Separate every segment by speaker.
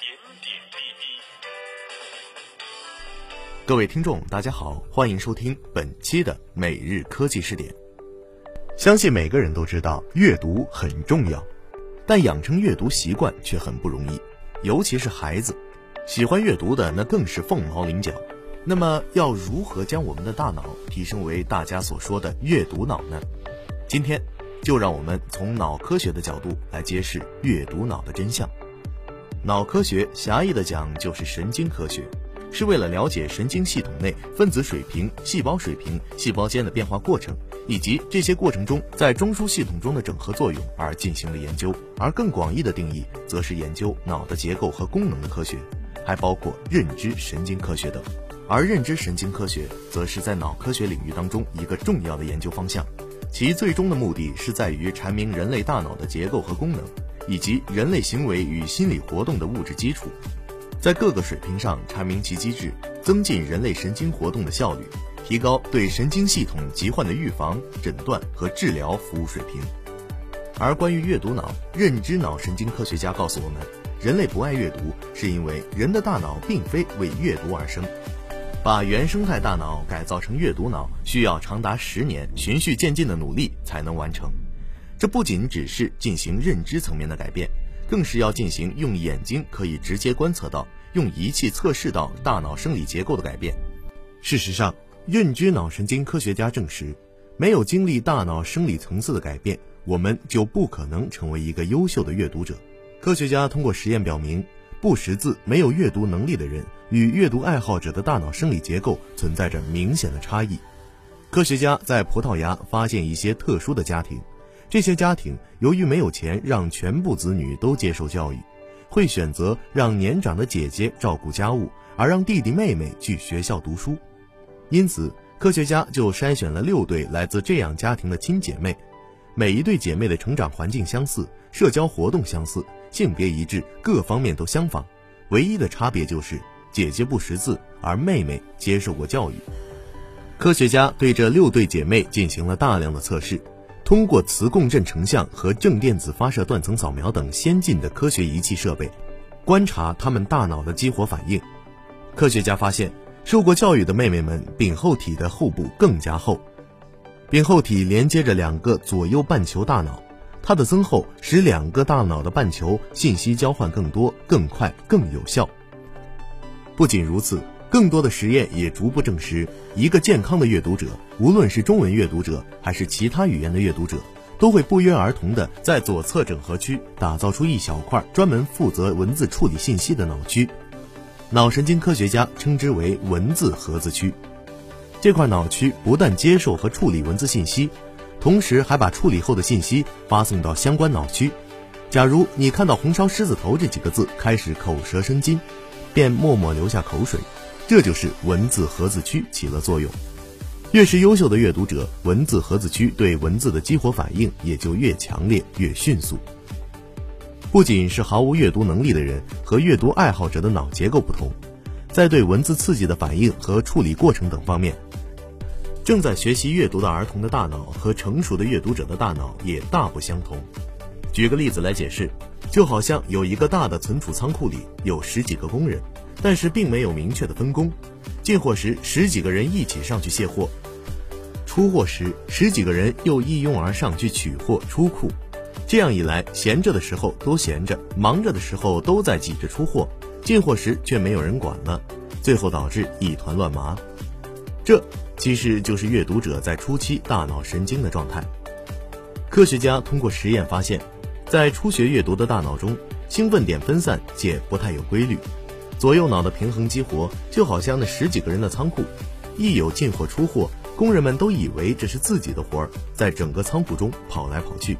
Speaker 1: 点点滴滴。
Speaker 2: 各位听众，大家好，欢迎收听本期的每日科技视点。相信每个人都知道阅读很重要，但养成阅读习惯却很不容易，尤其是孩子，喜欢阅读的那更是凤毛麟角。那么，要如何将我们的大脑提升为大家所说的阅读脑呢？今天，就让我们从脑科学的角度来揭示阅读脑的真相。脑科学狭义的讲就是神经科学，是为了了解神经系统内分子水平、细胞水平、细胞间的变化过程，以及这些过程中在中枢系统中的整合作用而进行了研究。而更广义的定义，则是研究脑的结构和功能的科学，还包括认知神经科学等。而认知神经科学，则是在脑科学领域当中一个重要的研究方向，其最终的目的是在于阐明人类大脑的结构和功能，以及人类行为与心理活动的物质基础，在各个水平上阐明其机制，增进人类神经活动的效率，提高对神经系统疾患的预防、诊断和治疗服务水平。而关于阅读脑，认知脑神经科学家告诉我们，人类不爱阅读，是因为人的大脑并非为阅读而生。把原生态大脑改造成阅读脑，需要长达十年循序渐进的努力才能完成。这不仅只是进行认知层面的改变，更是要进行用眼睛可以直接观测到、用仪器测试到大脑生理结构的改变。事实上，认知脑神经科学家证实，没有经历大脑生理层次的改变，我们就不可能成为一个优秀的阅读者。科学家通过实验表明。不识字、没有阅读能力的人与阅读爱好者的大脑生理结构存在着明显的差异。科学家在葡萄牙发现一些特殊的家庭，这些家庭由于没有钱让全部子女都接受教育，会选择让年长的姐姐照顾家务，而让弟弟妹妹去学校读书。因此，科学家就筛选了六对来自这样家庭的亲姐妹，每一对姐妹的成长环境相似，社交活动相似。性别一致，各方面都相仿，唯一的差别就是姐姐不识字，而妹妹接受过教育。科学家对这六对姐妹进行了大量的测试，通过磁共振成像和正电子发射断层扫描等先进的科学仪器设备，观察他们大脑的激活反应。科学家发现，受过教育的妹妹们柄后体的后部更加厚，柄后体连接着两个左右半球大脑。它的增厚使两个大脑的半球信息交换更多、更快、更有效。不仅如此，更多的实验也逐步证实，一个健康的阅读者，无论是中文阅读者还是其他语言的阅读者，都会不约而同地在左侧整合区打造出一小块专门负责文字处理信息的脑区。脑神经科学家称之为文字盒子区。这块脑区不但接受和处理文字信息。同时还把处理后的信息发送到相关脑区。假如你看到“红烧狮子头”这几个字，开始口舌生津，便默默流下口水，这就是文字盒子区起了作用。越是优秀的阅读者，文字盒子区对文字的激活反应也就越强烈、越迅速。不仅是毫无阅读能力的人和阅读爱好者的脑结构不同，在对文字刺激的反应和处理过程等方面。正在学习阅读的儿童的大脑和成熟的阅读者的大脑也大不相同。举个例子来解释，就好像有一个大的存储仓库里有十几个工人，但是并没有明确的分工。进货时十几个人一起上去卸货，出货时十几个人又一拥而上去取货出库。这样一来，闲着的时候都闲着，忙着的时候都在挤着出货，进货时却没有人管了，最后导致一团乱麻。这。其实就是阅读者在初期大脑神经的状态。科学家通过实验发现，在初学阅读的大脑中，兴奋点分散且不太有规律，左右脑的平衡激活就好像那十几个人的仓库，一有进货出货，工人们都以为这是自己的活儿，在整个仓库中跑来跑去。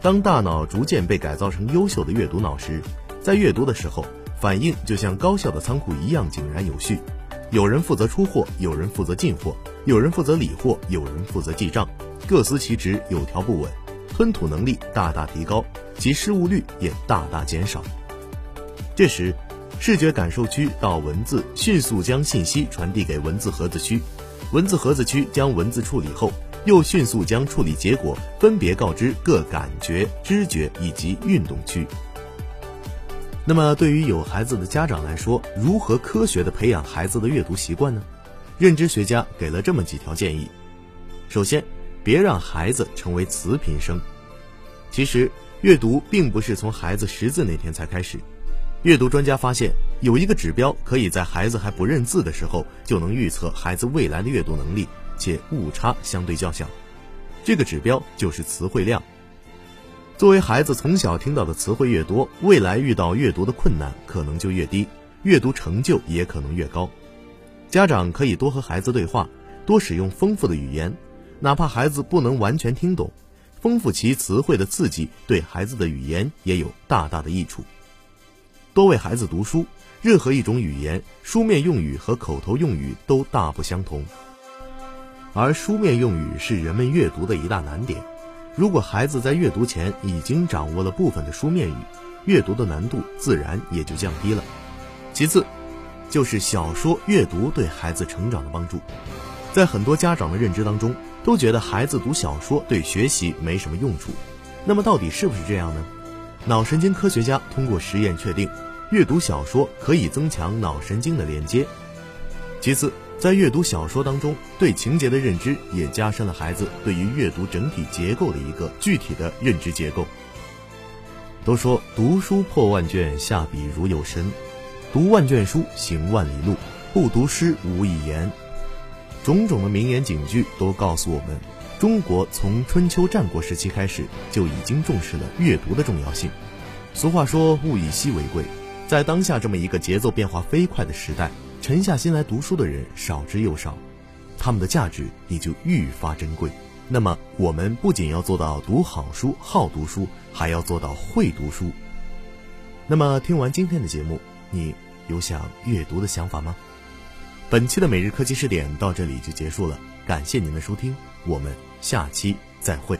Speaker 2: 当大脑逐渐被改造成优秀的阅读脑时，在阅读的时候，反应就像高效的仓库一样井然有序。有人负责出货，有人负责进货，有人负责理货，有人负责记账，各司其职，有条不紊，吞吐能力大大提高，其失误率也大大减少。这时，视觉感受区到文字迅速将信息传递给文字盒子区，文字盒子区将文字处理后，又迅速将处理结果分别告知各感觉、知觉以及运动区。那么，对于有孩子的家长来说，如何科学的培养孩子的阅读习惯呢？认知学家给了这么几条建议。首先，别让孩子成为词频生。其实，阅读并不是从孩子识字那天才开始。阅读专家发现，有一个指标可以在孩子还不认字的时候就能预测孩子未来的阅读能力，且误差相对较小。这个指标就是词汇量。作为孩子从小听到的词汇越多，未来遇到阅读的困难可能就越低，阅读成就也可能越高。家长可以多和孩子对话，多使用丰富的语言，哪怕孩子不能完全听懂，丰富其词汇的刺激对孩子的语言也有大大的益处。多为孩子读书，任何一种语言，书面用语和口头用语都大不相同，而书面用语是人们阅读的一大难点。如果孩子在阅读前已经掌握了部分的书面语，阅读的难度自然也就降低了。其次，就是小说阅读对孩子成长的帮助。在很多家长的认知当中，都觉得孩子读小说对学习没什么用处。那么到底是不是这样呢？脑神经科学家通过实验确定，阅读小说可以增强脑神经的连接。其次，在阅读小说当中，对情节的认知也加深了孩子对于阅读整体结构的一个具体的认知结构。都说读书破万卷，下笔如有神；读万卷书，行万里路；不读诗，无以言。种种的名言警句都告诉我们，中国从春秋战国时期开始就已经重视了阅读的重要性。俗话说“物以稀为贵”，在当下这么一个节奏变化飞快的时代。沉下心来读书的人少之又少，他们的价值也就愈发珍贵。那么，我们不仅要做到读好书、好读书，还要做到会读书。那么，听完今天的节目，你有想阅读的想法吗？本期的每日科技视点到这里就结束了，感谢您的收听，我们下期再会。